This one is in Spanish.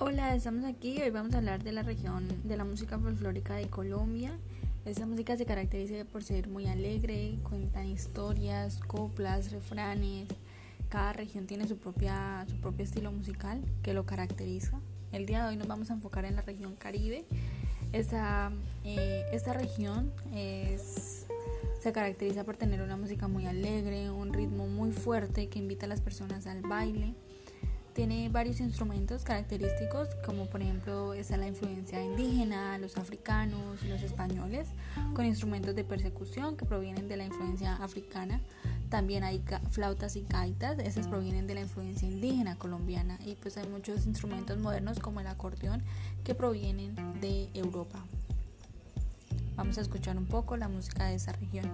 Hola, estamos aquí. Hoy vamos a hablar de la región de la música folclórica de Colombia. Esta música se caracteriza por ser muy alegre, cuentan historias, coplas, refranes. Cada región tiene su propia su propio estilo musical que lo caracteriza. El día de hoy nos vamos a enfocar en la región Caribe. Esta, eh, esta región es, se caracteriza por tener una música muy alegre, un ritmo muy fuerte que invita a las personas al baile tiene varios instrumentos característicos, como por ejemplo está la influencia indígena, los africanos los españoles, con instrumentos de persecución que provienen de la influencia africana. También hay flautas y gaitas, esas provienen de la influencia indígena colombiana. Y pues hay muchos instrumentos modernos como el acordeón que provienen de Europa. Vamos a escuchar un poco la música de esa región.